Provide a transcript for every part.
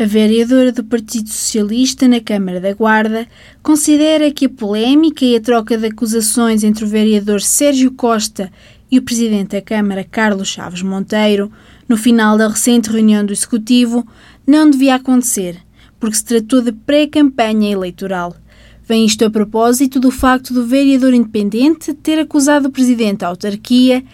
A vereadora do Partido Socialista na Câmara da Guarda considera que a polémica e a troca de acusações entre o vereador Sérgio Costa e o presidente da Câmara, Carlos Chaves Monteiro, no final da recente reunião do Executivo, não devia acontecer, porque se tratou de pré-campanha eleitoral. Vem isto a propósito do facto do vereador independente ter acusado o presidente da autarquia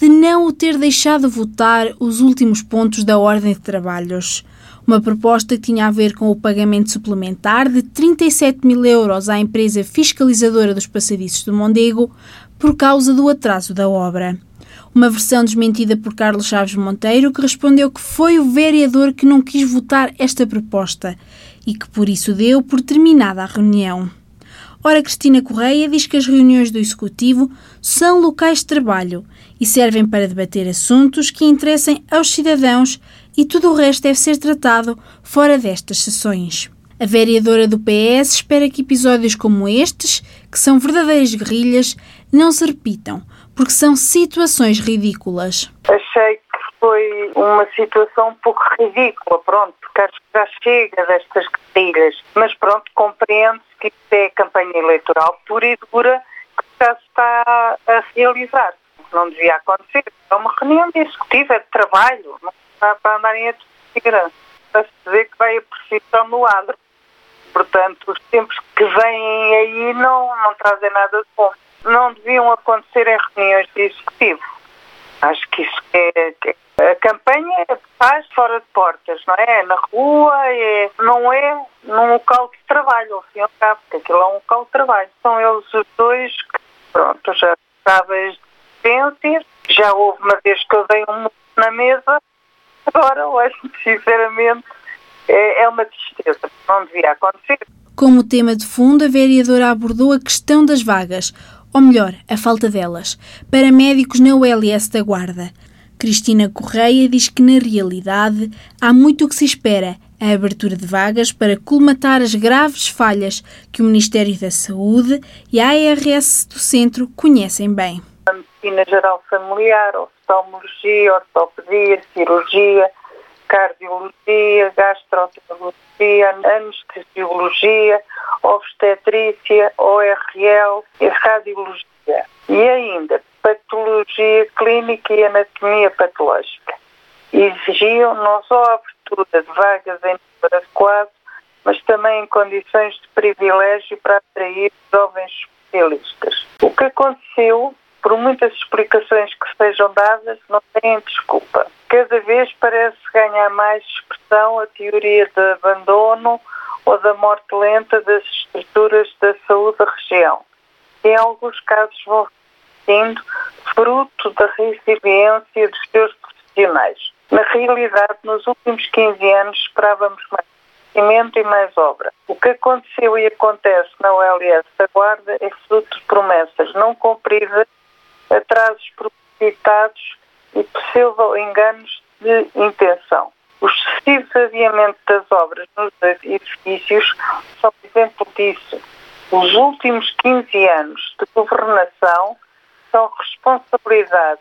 de não o ter deixado votar os últimos pontos da ordem de trabalhos uma proposta que tinha a ver com o pagamento suplementar de 37 mil euros à empresa fiscalizadora dos passadiços do Mondego por causa do atraso da obra. Uma versão desmentida por Carlos Chaves Monteiro, que respondeu que foi o vereador que não quis votar esta proposta e que por isso deu por terminada a reunião. Ora, Cristina Correia diz que as reuniões do Executivo são locais de trabalho e servem para debater assuntos que interessem aos cidadãos e tudo o resto deve ser tratado fora destas sessões. A vereadora do PS espera que episódios como estes, que são verdadeiras guerrilhas, não se repitam, porque são situações ridículas. Achei que foi uma situação um pouco ridícula, pronto, porque acho que já chega destas guerrilhas. Mas pronto, compreende-se que isto é campanha eleitoral pura e dura que já se está a realizar. Não devia acontecer. É uma reunião de executivo, é de trabalho, não para andarem a discutir, para se dizer que vai a precisão no adro. Portanto, os tempos que vêm aí não, não trazem nada de bom. Não deviam acontecer em reuniões de executivo. Acho que isso é, que a campanha faz fora de portas, não é? é na rua, é, não é num local de trabalho, ao fim e ao cabo, porque aquilo é um local de trabalho. São eles os dois que, pronto, já as diferenças. Já houve uma vez que eu dei um na mesa Agora, hoje, sinceramente, é, é uma tristeza. Não devia acontecer. Como tema de fundo, a vereadora abordou a questão das vagas, ou melhor, a falta delas, para médicos na ULS da Guarda. Cristina Correia diz que, na realidade, há muito o que se espera a abertura de vagas para colmatar as graves falhas que o Ministério da Saúde e a ARS do Centro conhecem bem. Medicina geral familiar, oftalmologia, ortopedia, cirurgia, cardiologia, gastroenterologia, anestesiologia, obstetrícia, ORL e radiologia. E ainda patologia clínica e anatomia patológica. Exigiam não só a abertura de vagas em número adequado, mas também em condições de privilégio para atrair jovens especialistas. O que aconteceu por muitas explicações que sejam dadas, não têm desculpa. Cada vez parece ganhar mais expressão a teoria de abandono ou da morte lenta das estruturas da saúde da região. Em alguns casos vão sendo fruto da resiliência dos seus profissionais. Na realidade, nos últimos 15 anos esperávamos mais investimento e mais obra. O que aconteceu e acontece na OLS da Guarda é fruto de promessas não cumpridas atrasos propositados e possível enganos de intenção. Os sucessivos adiamentos das obras nos edifícios são exemplo disso. Os últimos 15 anos de governação são responsabilidade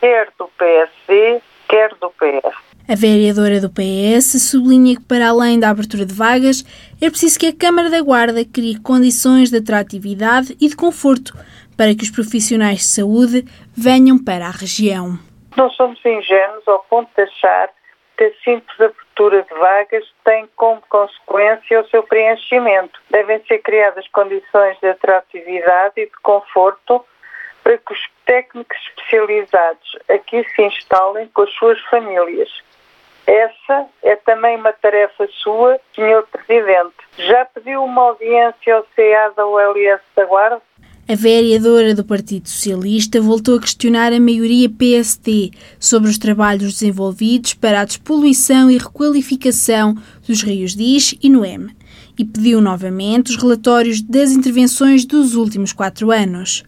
quer do PSD, quer do PS. A vereadora do PS sublinha que, para além da abertura de vagas, é preciso que a Câmara da Guarda crie condições de atratividade e de conforto para que os profissionais de saúde venham para a região. Não somos ingênuos ao ponto de achar que a simples abertura de vagas tem como consequência o seu preenchimento. Devem ser criadas condições de atratividade e de conforto para que os técnicos especializados aqui se instalem com as suas famílias. Essa é também uma tarefa sua, Sr. Presidente. Já pediu uma audiência ao CA da ULS da Guarda? A vereadora do Partido Socialista voltou a questionar a maioria PSD sobre os trabalhos desenvolvidos para a despoluição e requalificação dos rios Diz e Noeme e pediu novamente os relatórios das intervenções dos últimos quatro anos.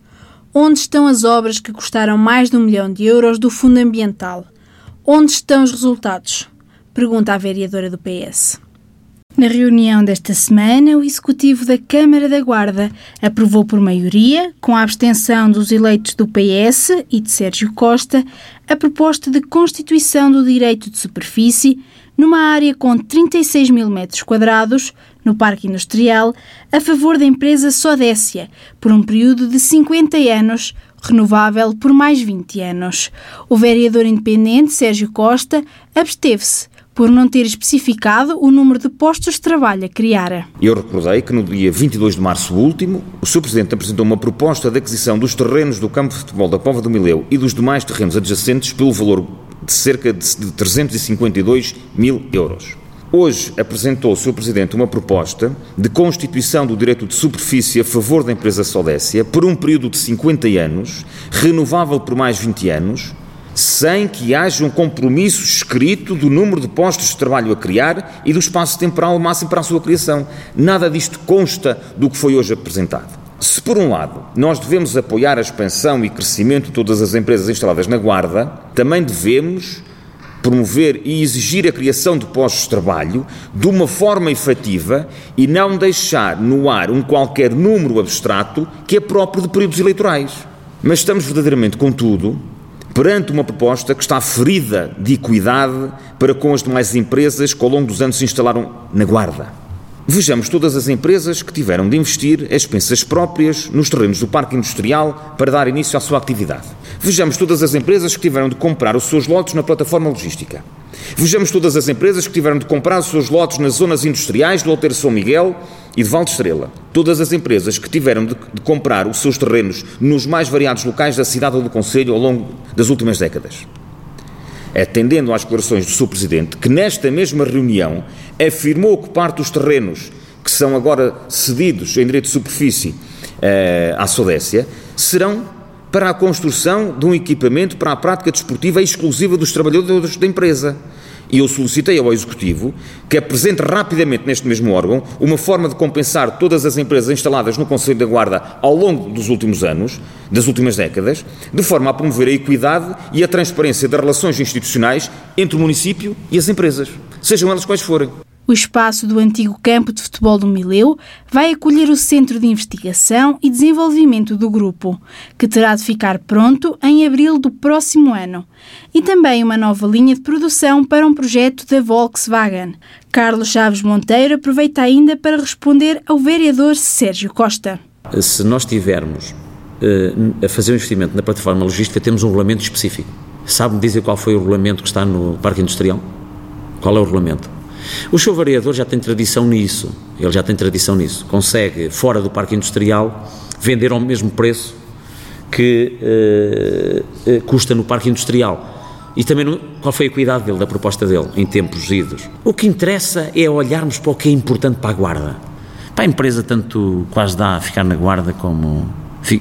Onde estão as obras que custaram mais de um milhão de euros do Fundo Ambiental? Onde estão os resultados? Pergunta a vereadora do PS. Na reunião desta semana, o Executivo da Câmara da Guarda aprovou por maioria, com a abstenção dos eleitos do PS e de Sérgio Costa, a proposta de constituição do direito de superfície, numa área com 36 mil metros quadrados, no Parque Industrial, a favor da empresa Sodécia, por um período de 50 anos, renovável por mais 20 anos. O vereador independente Sérgio Costa absteve-se por não ter especificado o número de postos de trabalho a criar. Eu recordei que no dia 22 de março último, o Sr. Presidente apresentou uma proposta de aquisição dos terrenos do campo de futebol da Pova do Mileu e dos demais terrenos adjacentes pelo valor de cerca de 352 mil euros. Hoje apresentou o Sr. Presidente uma proposta de constituição do direito de superfície a favor da empresa Sodécia por um período de 50 anos, renovável por mais 20 anos, sem que haja um compromisso escrito do número de postos de trabalho a criar e do espaço temporal máximo para a sua criação. Nada disto consta do que foi hoje apresentado. Se, por um lado, nós devemos apoiar a expansão e crescimento de todas as empresas instaladas na Guarda, também devemos promover e exigir a criação de postos de trabalho de uma forma efetiva e não deixar no ar um qualquer número abstrato que é próprio de períodos eleitorais. Mas estamos verdadeiramente, contudo, perante uma proposta que está ferida de equidade para com as demais empresas que ao longo dos anos se instalaram na Guarda. Vejamos todas as empresas que tiveram de investir expensas próprias nos terrenos do parque industrial para dar início à sua atividade. Vejamos todas as empresas que tiveram de comprar os seus lotes na plataforma logística. Vejamos todas as empresas que tiveram de comprar os seus lotes nas zonas industriais do Alter São Miguel e de Valde Estrela. Todas as empresas que tiveram de, de, comprar os seus terrenos nos mais variados locais da cidade ou do Conselho ao longo das últimas décadas. Atendendo às declarações do Sr. Presidente, que nesta mesma reunião afirmou que parte dos terrenos que são agora cedidos em direito de superfície eh, à Sodécia serão para a construção de um equipamento para a prática desportiva exclusiva dos trabalhadores da empresa. E eu solicitei ao Executivo que apresente rapidamente neste mesmo órgão uma forma de compensar todas as empresas instaladas no Conselho da Guarda ao longo dos últimos anos, das últimas décadas, de forma a promover a equidade e a transparência das relações institucionais entre o município e as empresas, sejam elas quais forem. O espaço do antigo campo de futebol do Mileu vai acolher o Centro de Investigação e Desenvolvimento do grupo, que terá de ficar pronto em abril do próximo ano, e também uma nova linha de produção para um projeto da Volkswagen. Carlos Chaves Monteiro aproveita ainda para responder ao vereador Sérgio Costa. Se nós tivermos uh, a fazer um investimento na plataforma logística, temos um regulamento específico. Sabe-me dizer qual foi o regulamento que está no Parque Industrial? Qual é o regulamento? O seu variador já tem tradição nisso, ele já tem tradição nisso. Consegue, fora do parque industrial, vender ao mesmo preço que uh, uh, custa no parque industrial. E também qual foi a cuidado dele, da proposta dele, em tempos idos. O que interessa é olharmos para o que é importante para a guarda. Para a empresa, tanto quase dá a ficar na guarda como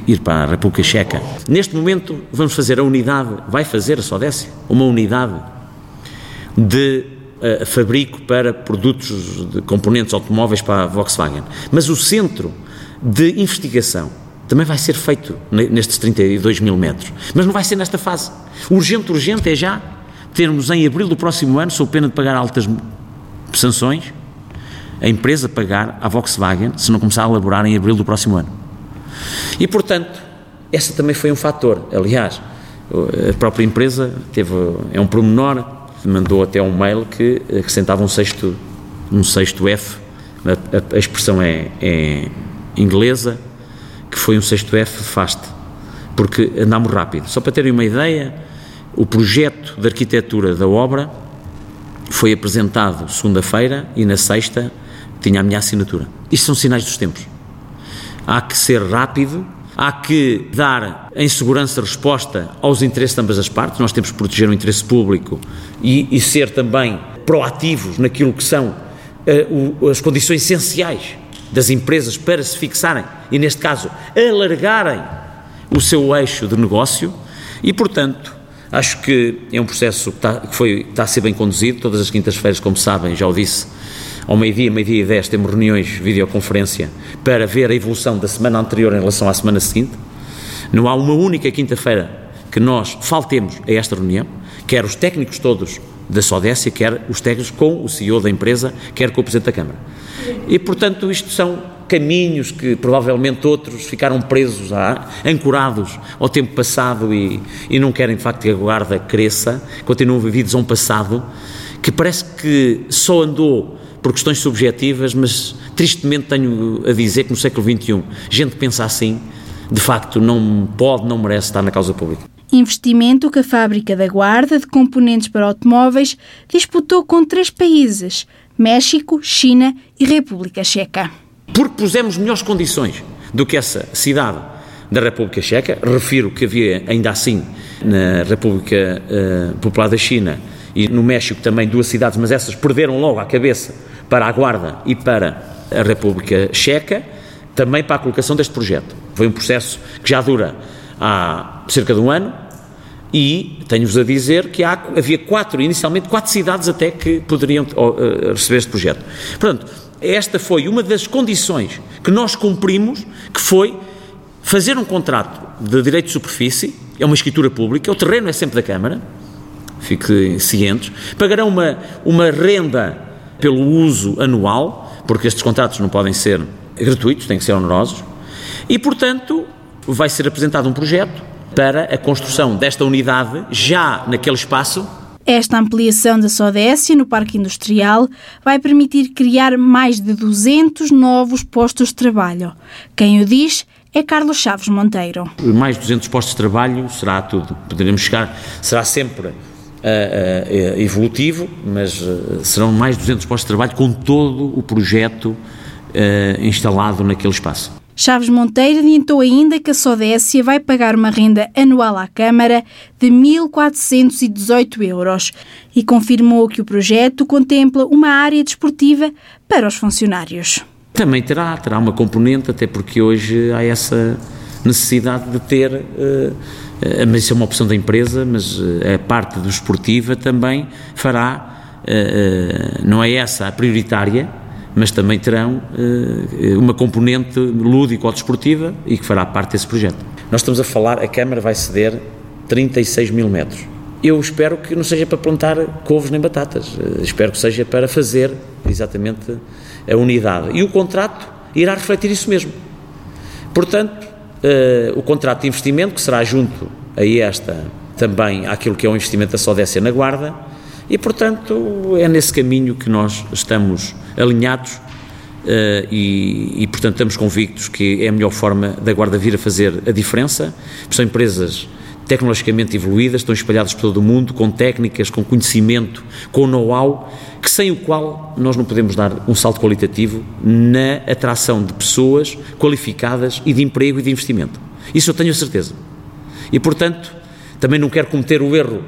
ir para a República Checa. Neste momento, vamos fazer a unidade, vai fazer a Sodécia, uma unidade de uh, fabrico para produtos de componentes automóveis para a Volkswagen. Mas o centro de investigação também vai ser feito nestes 32 mil metros. Mas não vai ser nesta fase. Urgente, urgente é já termos em abril do próximo ano, sob pena de pagar altas sanções, a empresa pagar à Volkswagen se não começar a elaborar em abril do próximo ano. E, portanto, essa também foi um fator. Aliás, a própria empresa teve, é um promenor mandou até um mail que acrescentava um sexto, um sexto F, a, a expressão é, é, inglesa, que foi um sexto F fast, porque andámos rápido. Só para terem uma ideia, o projeto de arquitetura da obra foi apresentado segunda-feira e na sexta tinha a minha assinatura. Isto são sinais dos tempos. Há que ser rápido há que dar em segurança resposta aos interesses de ambas as partes, nós temos que proteger o interesse público e, e ser também proativos naquilo que são uh, o, as condições essenciais das empresas para se fixarem e, neste caso, alargarem o seu eixo de negócio e, portanto, acho que é um processo que está, que foi, está a ser bem conduzido. Todas as quintas-feiras, como sabem, já o disse, ao meio-dia, meio-dia e dez, temos reuniões, videoconferência, para ver a evolução da semana anterior em relação à semana seguinte. Não há uma única quinta-feira que nós faltemos a esta reunião, quer os técnicos todos da Sodécia, quer os técnicos com o CEO da empresa, quer com o Presidente da Câmara. E, portanto, isto são caminhos que provavelmente outros ficaram presos, ancorados ao tempo passado e, e não querem, de facto, que a guarda cresça, continuam vividos a um passado que parece que só andou por questões subjetivas, mas tristemente tenho a dizer que no século XXI, gente que pensa assim, de facto, não pode, não merece estar na causa pública. Investimento que a fábrica da Guarda de componentes para automóveis disputou com três países: México, China e República Checa. Porque pusemos melhores condições do que essa cidade da República Checa, refiro que havia ainda assim na República uh, Popular da China e no México também duas cidades, mas essas perderam logo a cabeça para a Guarda e para a República Checa, também para a colocação deste projeto. Foi um processo que já dura há cerca de um ano e tenho-vos a dizer que há, havia quatro, inicialmente quatro cidades até que poderiam uh, receber este projeto. Portanto, esta foi uma das condições que nós cumprimos, que foi fazer um contrato de direito de superfície, é uma escritura pública, o terreno é sempre da Câmara, fiquem cientes, pagarão uma, uma renda pelo uso anual, porque estes contratos não podem ser gratuitos, têm que ser onerosos, e, portanto, vai ser apresentado um projeto para a construção desta unidade já naquele espaço. Esta ampliação da Sodécia no Parque Industrial vai permitir criar mais de 200 novos postos de trabalho. Quem o diz é Carlos Chaves Monteiro. Mais de 200 postos de trabalho será tudo. Poderemos chegar, será sempre uh, evolutivo, mas serão mais de 200 postos de trabalho com todo o projeto instalado naquele espaço. Chaves Monteiro adiantou ainda que a Sodécia vai pagar uma renda anual à Câmara de 1.418 euros e confirmou que o projeto contempla uma área desportiva para os funcionários. Também terá, terá uma componente, até porque hoje há essa necessidade de ter, uh, mas isso é uma opção da empresa, mas a parte do esportiva também fará, uh, não é essa a prioritária, mas também terão uma componente lúdico ou desportiva e que fará parte desse projeto. Nós estamos a falar, a Câmara vai ceder 36 mil metros. Eu espero que não seja para plantar couves nem batatas, espero que seja para fazer exatamente a unidade. E o contrato irá refletir isso mesmo. Portanto, o contrato de investimento, que será junto a esta também àquilo que é o investimento da Sodécia na Guarda, e, portanto, é nesse caminho que nós estamos alinhados uh, e, e, portanto, estamos convictos que é a melhor forma da Guarda vir a fazer a diferença. São empresas tecnologicamente evoluídas, estão espalhadas por todo o mundo, com técnicas, com conhecimento, com know-how, que sem o qual nós não podemos dar um salto qualitativo na atração de pessoas qualificadas e de emprego e de investimento. Isso eu tenho a certeza. E, portanto, também não quero cometer o erro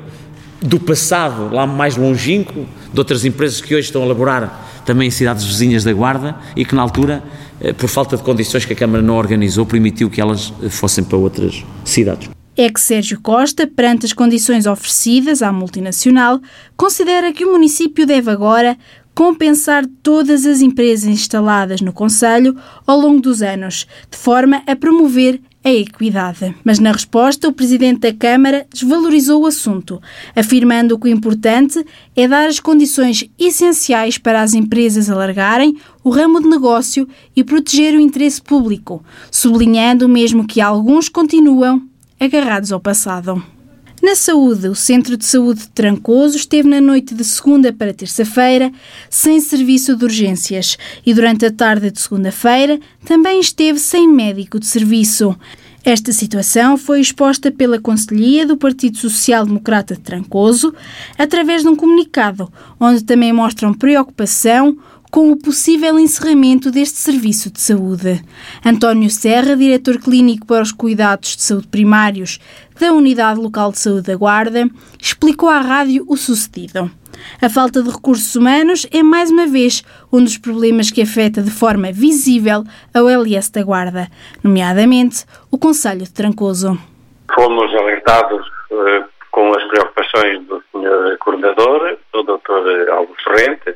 do passado, lá mais longínquo, de outras empresas que hoje estão a elaborar também em cidades vizinhas da Guarda e que na altura, eh, por falta de condições que a Câmara não organizou, permitiu que elas eh, fossem para outras cidades. É que Sérgio Costa, perante as condições oferecidas à multinacional, considera que o município deve agora compensar todas as empresas instaladas no Conselho ao longo dos anos, de forma a promover a equidade. Mas na resposta, o Presidente da Câmara desvalorizou o assunto, afirmando que o importante é dar as condições essenciais para as empresas alargarem o ramo de negócio e proteger o interesse público, sublinhando mesmo que alguns continuam agarrados ao passado. Na saúde, o Centro de Saúde de Trancoso esteve na noite de segunda para terça-feira sem serviço de urgências e durante a tarde de segunda-feira também esteve sem médico de serviço. Esta situação foi exposta pela Conselhia do Partido Social Democrata de Trancoso através de um comunicado, onde também mostram preocupação com o possível encerramento deste serviço de saúde. António Serra, diretor clínico para os cuidados de saúde primários da Unidade Local de Saúde da Guarda, explicou à rádio o sucedido. A falta de recursos humanos é mais uma vez um dos problemas que afeta de forma visível ao LS da Guarda, nomeadamente o Conselho de Trancoso. Fomos alertados uh, com as preocupações do Sr. Coordenador, do Dr. Alves Sorrente,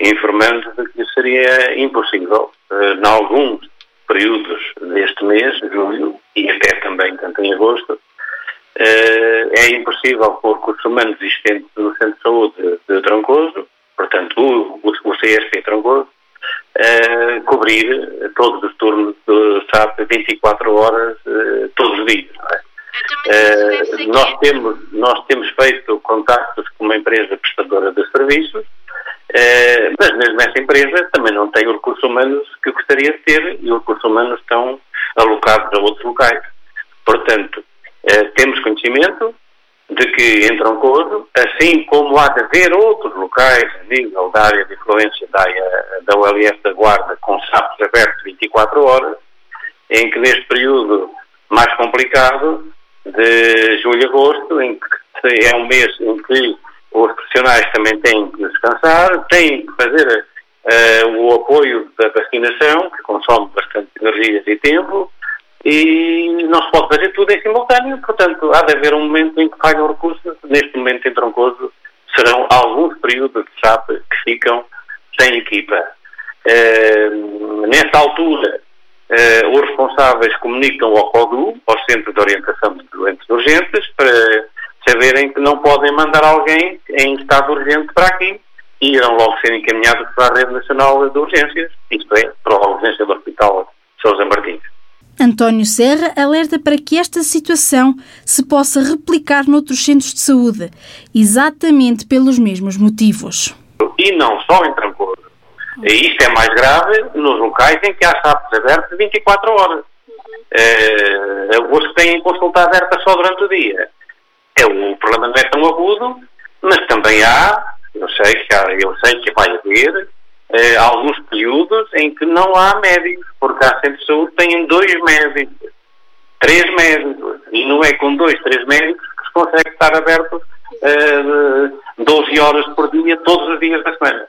informando de que seria impossível, uh, em alguns períodos deste mês, julho, e até também tanto em agosto, uh, é impossível, por recursos humanos existentes no Centro de Saúde de Trancoso, portanto, o, o, o CSP Trancoso, uh, cobrir todos os turnos do SAP 24 horas, uh, todos os dias. É? Uh, nós, temos, nós temos feito contactos com uma empresa prestadora de serviços, uh, mas mesmo essa empresa também não tem os recursos humanos que gostaria de ter e os recursos humanos estão alocados a outros locais. Portanto, uh, temos conhecimento de que em Troncoso, assim como há de haver outros locais a nível da área de influência da, da OLS da Guarda com sapos abertos 24 horas, em que neste período mais complicado de julho a agosto, em que é um mês em que os profissionais também têm que descansar, têm que fazer uh, o apoio da vacinação, que consome bastante energias e tempo, e não se pode fazer tudo em simultâneo, portanto, há de haver um momento em que falham recursos. Neste momento, em Troncoso, serão alguns períodos de SAP que ficam sem equipa. Uh, nessa altura, Uh, os responsáveis comunicam ao CODU, ao Centro de Orientação de Doentes Urgentes, para saberem que não podem mandar alguém em estado urgente para aqui e irão logo ser encaminhados para a Rede Nacional de Urgências, isto é, para a urgência do Hospital Sousa Martins. António Serra alerta para que esta situação se possa replicar noutros centros de saúde, exatamente pelos mesmos motivos. E não só em Trancoso, isto é mais grave nos locais em que há SAPs abertos 24 horas. Uh, os que têm consulta aberta só durante o dia. É, o problema não é tão agudo, mas também há, eu sei que, há, eu sei que vai haver, uh, alguns períodos em que não há médicos, porque há centros de saúde têm dois médicos, três médicos, e não é com dois, três médicos que se consegue estar aberto eh, 12 horas por dia, todos os dias da semana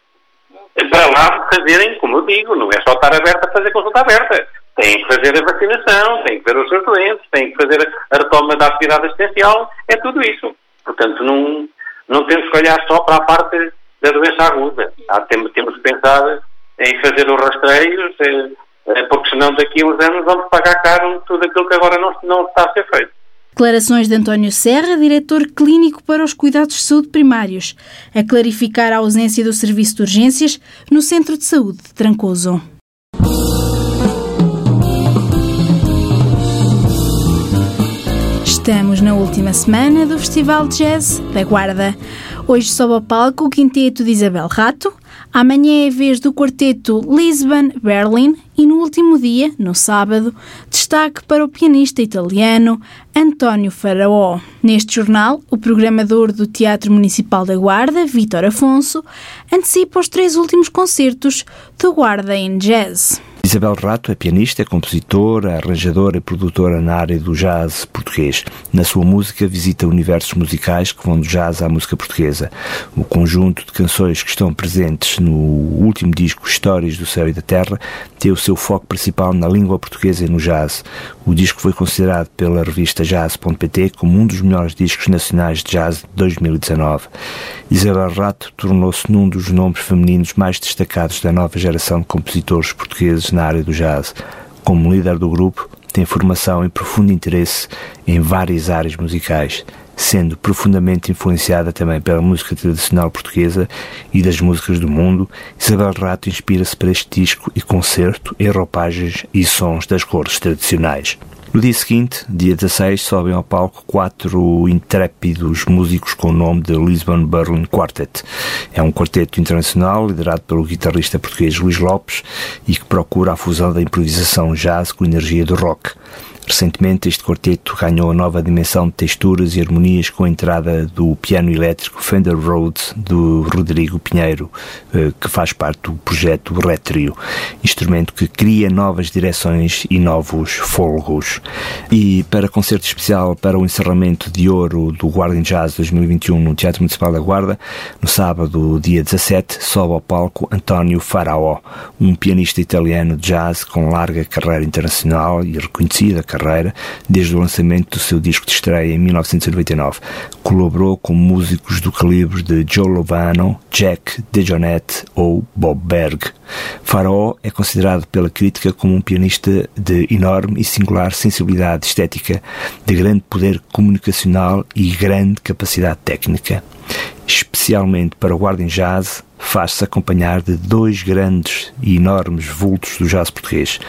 para lá fazerem, como eu digo, não é só estar aberto a fazer consulta aberta. Tem que fazer a vacinação, tem que ver os seus doentes, tem que fazer a retoma da atividade assistencial, é tudo isso. Portanto, não, não temos que olhar só para a parte da doença aguda. Há, temos, temos que pensar em fazer os rastreios, eh, eh, porque senão daqui a uns anos vamos pagar caro tudo aquilo que agora não, não está a ser feito. Declarações de António Serra, diretor clínico para os cuidados de saúde primários, a clarificar a ausência do serviço de urgências no Centro de Saúde de Trancoso. Estamos na última semana do Festival de Jazz da Guarda. Hoje sobe ao palco o quinteto de Isabel Rato, Amanhã é a vez do quarteto Lisbon-Berlin e no último dia, no sábado, destaque para o pianista italiano António Faraó. Neste jornal, o programador do Teatro Municipal da Guarda, Vítor Afonso, antecipa os três últimos concertos do Guarda em Jazz. Isabel Rato é pianista, compositora, arranjadora e produtora na área do jazz português. Na sua música visita universos musicais que vão do jazz à música portuguesa. O conjunto de canções que estão presentes no último disco Histórias do Céu e da Terra tem o seu foco principal na língua portuguesa e no jazz. O disco foi considerado pela revista Jazz.pt como um dos melhores discos nacionais de jazz de 2019. Isabel Rato tornou-se num dos nomes femininos mais destacados da nova geração de compositores portugueses na do jazz. Como líder do grupo, tem formação e profundo interesse em várias áreas musicais, sendo profundamente influenciada também pela música tradicional portuguesa e das músicas do mundo, Isabel Rato inspira-se para este disco e concerto em roupagens e sons das cores tradicionais. No dia seguinte, dia 16, sobem ao palco quatro intrépidos músicos com o nome de Lisbon Berlin Quartet. É um quarteto internacional liderado pelo guitarrista português Luís Lopes e que procura a fusão da improvisação jazz com a energia do rock. Recentemente, este quarteto ganhou a nova dimensão de texturas e harmonias com a entrada do piano elétrico Fender Rhodes do Rodrigo Pinheiro, eh, que faz parte do projeto Retrio, instrumento que cria novas direções e novos folgos. E para concerto especial para o encerramento de ouro do Guarda Jazz 2021 no Teatro Municipal da Guarda, no sábado, dia 17, sobe ao palco António Faraó, um pianista italiano de jazz com larga carreira internacional e reconhecida carreira desde o lançamento do seu disco de estreia em 1999. Colaborou com músicos do calibre de Joe Lovano, Jack DeJohnette ou Bob Berg. Faraó é considerado pela crítica como um pianista de enorme e singular sensibilidade estética, de grande poder comunicacional e grande capacidade técnica especialmente para o Guardian Jazz, faz-se acompanhar de dois grandes e enormes vultos do jazz português,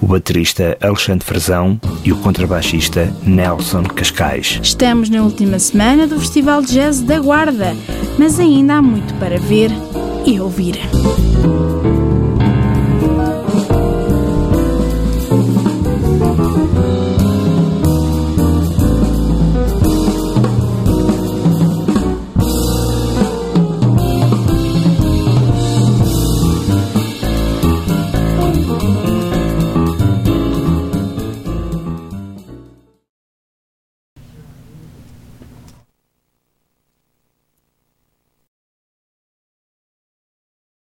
o baterista Alexandre Frazão e o contrabaixista Nelson Cascais. Estamos na última semana do Festival de Jazz da Guarda, mas ainda há muito para ver e ouvir.